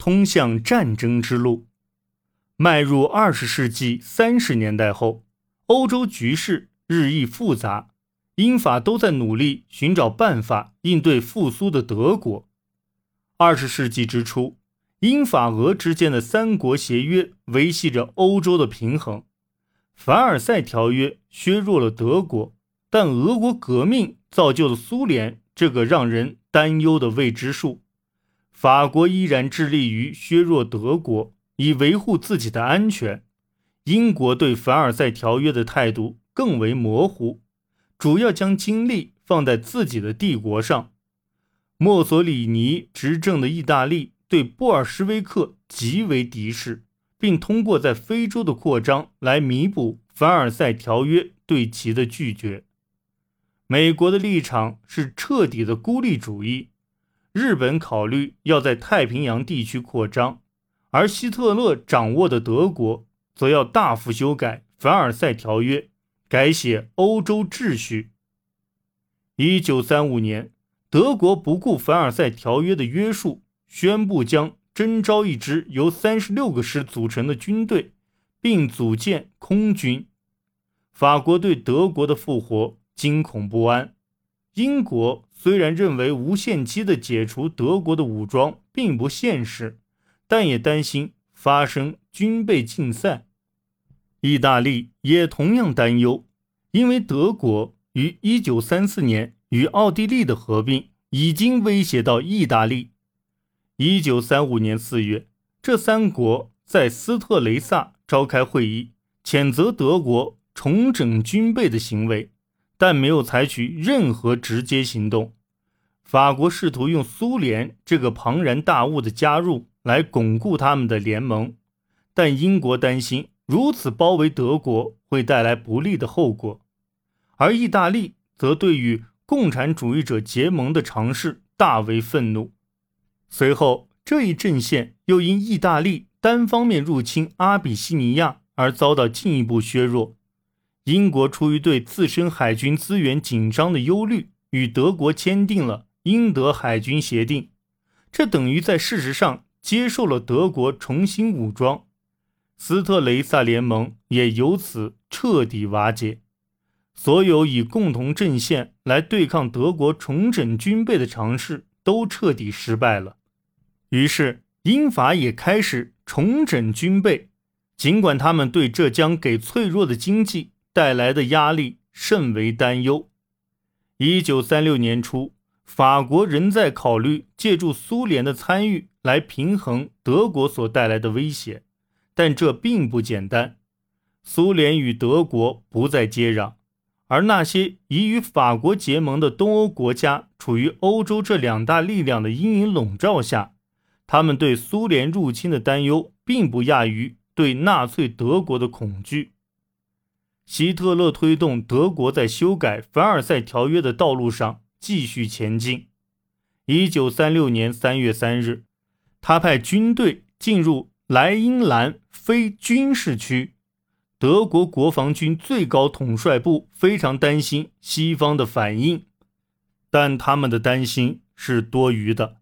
通向战争之路。迈入二十世纪三十年代后，欧洲局势日益复杂，英法都在努力寻找办法应对复苏的德国。二十世纪之初，英法俄之间的三国协约维系着欧洲的平衡。凡尔赛条约削弱了德国，但俄国革命造就了苏联这个让人担忧的未知数。法国依然致力于削弱德国。以维护自己的安全，英国对凡尔赛条约的态度更为模糊，主要将精力放在自己的帝国上。墨索里尼执政的意大利对布尔什维克极为敌视，并通过在非洲的扩张来弥补凡尔赛条约对其的拒绝。美国的立场是彻底的孤立主义，日本考虑要在太平洋地区扩张。而希特勒掌握的德国则要大幅修改凡尔赛条约，改写欧洲秩序。一九三五年，德国不顾凡尔赛条约的约束，宣布将征召一支由三十六个师组成的军队，并组建空军。法国对德国的复活惊恐不安。英国虽然认为无限期的解除德国的武装并不现实。但也担心发生军备竞赛，意大利也同样担忧，因为德国于一九三四年与奥地利的合并已经威胁到意大利。一九三五年四月，这三国在斯特雷萨召开会议，谴责德国重整军备的行为，但没有采取任何直接行动。法国试图用苏联这个庞然大物的加入。来巩固他们的联盟，但英国担心如此包围德国会带来不利的后果，而意大利则对与共产主义者结盟的尝试大为愤怒。随后，这一阵线又因意大利单方面入侵阿比西尼亚而遭到进一步削弱。英国出于对自身海军资源紧张的忧虑，与德国签订了英德海军协定，这等于在事实上。接受了德国重新武装，斯特雷萨联盟也由此彻底瓦解。所有以共同阵线来对抗德国重整军备的尝试都彻底失败了。于是，英法也开始重整军备，尽管他们对这将给脆弱的经济带来的压力甚为担忧。一九三六年初，法国仍在考虑借助苏联的参与。来平衡德国所带来的威胁，但这并不简单。苏联与德国不再接壤，而那些已与法国结盟的东欧国家处于欧洲这两大力量的阴影笼罩下，他们对苏联入侵的担忧并不亚于对纳粹德国的恐惧。希特勒推动德国在修改凡尔赛条约的道路上继续前进。一九三六年三月三日。他派军队进入莱茵兰非军事区，德国国防军最高统帅部非常担心西方的反应，但他们的担心是多余的。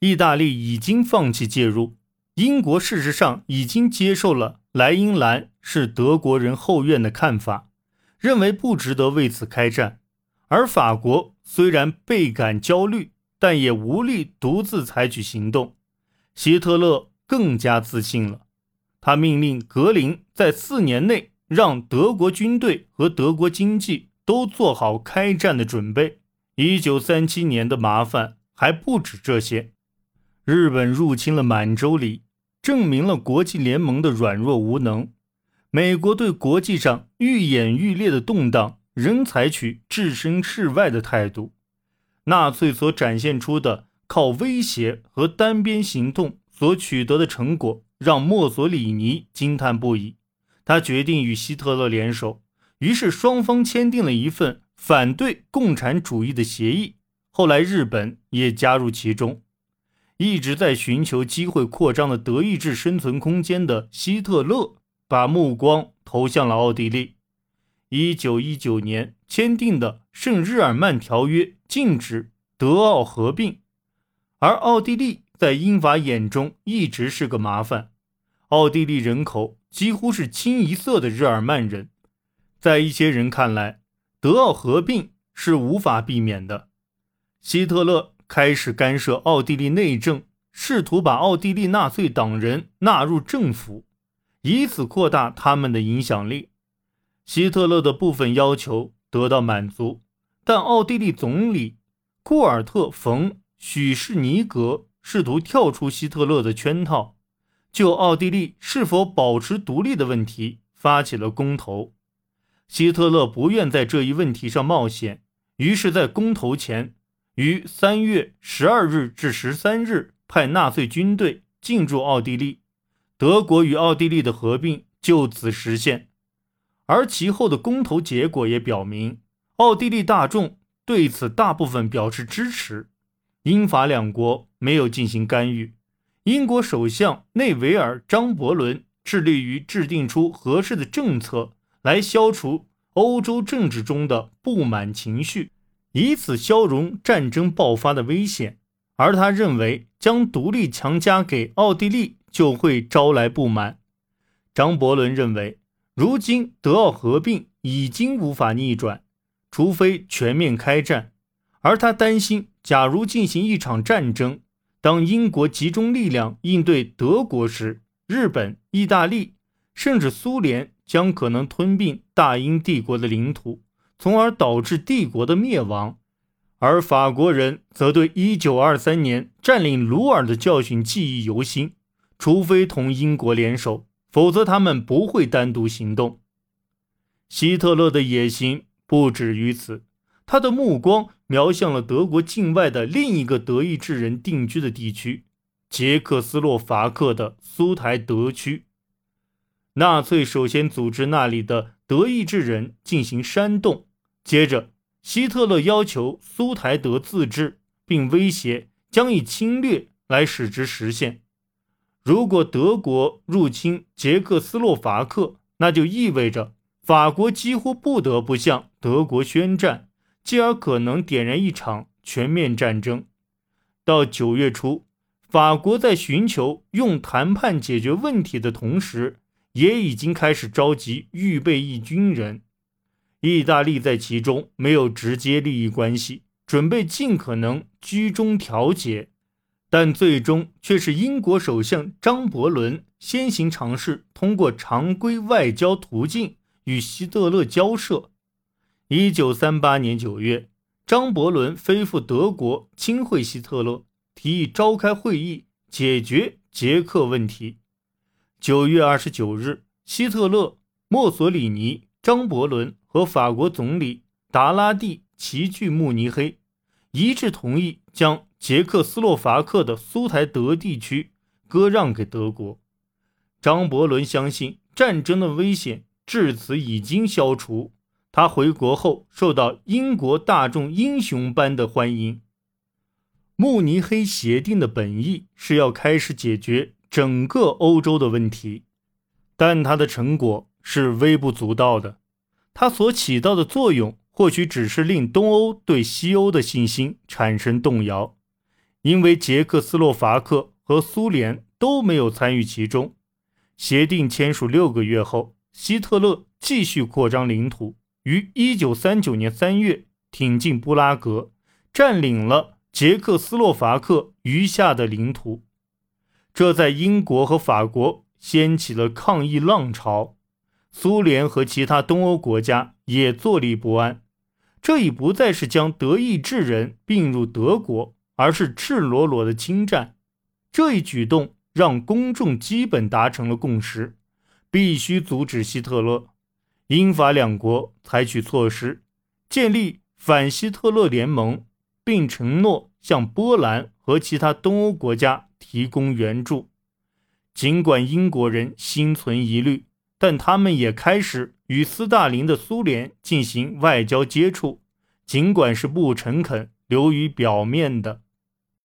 意大利已经放弃介入，英国事实上已经接受了莱茵兰是德国人后院的看法，认为不值得为此开战。而法国虽然倍感焦虑，但也无力独自采取行动。希特勒更加自信了，他命令格林在四年内让德国军队和德国经济都做好开战的准备。一九三七年的麻烦还不止这些，日本入侵了满洲里，证明了国际联盟的软弱无能。美国对国际上愈演愈烈的动荡仍采取置身事外的态度。纳粹所展现出的。靠威胁和单边行动所取得的成果，让墨索里尼惊叹不已。他决定与希特勒联手，于是双方签订了一份反对共产主义的协议。后来，日本也加入其中。一直在寻求机会扩张的德意志生存空间的希特勒，把目光投向了奥地利。一九一九年签订的圣日耳曼条约禁止德奥合并。而奥地利在英法眼中一直是个麻烦。奥地利人口几乎是清一色的日耳曼人，在一些人看来，德奥合并是无法避免的。希特勒开始干涉奥地利内政，试图把奥地利纳粹党人纳入政府，以此扩大他们的影响力。希特勒的部分要求得到满足，但奥地利总理库尔特·冯·许士尼格试图跳出希特勒的圈套。就奥地利是否保持独立的问题发起了公投，希特勒不愿在这一问题上冒险，于是，在公投前，于三月十二日至十三日派纳粹军队进驻奥地利，德国与奥地利的合并就此实现。而其后的公投结果也表明，奥地利大众对此大部分表示支持，英法两国没有进行干预。英国首相内维尔·张伯伦致力于制定出合适的政策，来消除欧洲政治中的不满情绪，以此消融战争爆发的危险。而他认为，将独立强加给奥地利就会招来不满。张伯伦认为，如今德奥合并已经无法逆转，除非全面开战。而他担心，假如进行一场战争。当英国集中力量应对德国时，日本、意大利甚至苏联将可能吞并大英帝国的领土，从而导致帝国的灭亡。而法国人则对1923年占领鲁尔的教训记忆犹新，除非同英国联手，否则他们不会单独行动。希特勒的野心不止于此。他的目光瞄向了德国境外的另一个德意志人定居的地区——捷克斯洛伐克的苏台德区。纳粹首先组织那里的德意志人进行煽动，接着希特勒要求苏台德自治，并威胁将以侵略来使之实现。如果德国入侵捷克斯洛伐克，那就意味着法国几乎不得不向德国宣战。继而可能点燃一场全面战争。到九月初，法国在寻求用谈判解决问题的同时，也已经开始召集预备役军人。意大利在其中没有直接利益关系，准备尽可能居中调解，但最终却是英国首相张伯伦先行尝试通过常规外交途径与希特勒交涉。一九三八年九月，张伯伦飞赴德国亲会希特勒，提议召开会议解决捷克问题。九月二十九日，希特勒、墨索里尼、张伯伦和法国总理达拉蒂齐聚慕尼黑，一致同意将捷克斯洛伐克的苏台德地区割让给德国。张伯伦相信战争的危险至此已经消除。他回国后受到英国大众英雄般的欢迎。慕尼黑协定的本意是要开始解决整个欧洲的问题，但它的成果是微不足道的。它所起到的作用或许只是令东欧对西欧的信心产生动摇，因为捷克斯洛伐克和苏联都没有参与其中。协定签署六个月后，希特勒继续扩张领土。于一九三九年三月挺进布拉格，占领了捷克斯洛伐克余下的领土，这在英国和法国掀起了抗议浪潮。苏联和其他东欧国家也坐立不安。这已不再是将德意志人并入德国，而是赤裸裸的侵占。这一举动让公众基本达成了共识：必须阻止希特勒。英法两国采取措施，建立反希特勒联盟，并承诺向波兰和其他东欧国家提供援助。尽管英国人心存疑虑，但他们也开始与斯大林的苏联进行外交接触，尽管是不诚恳、流于表面的。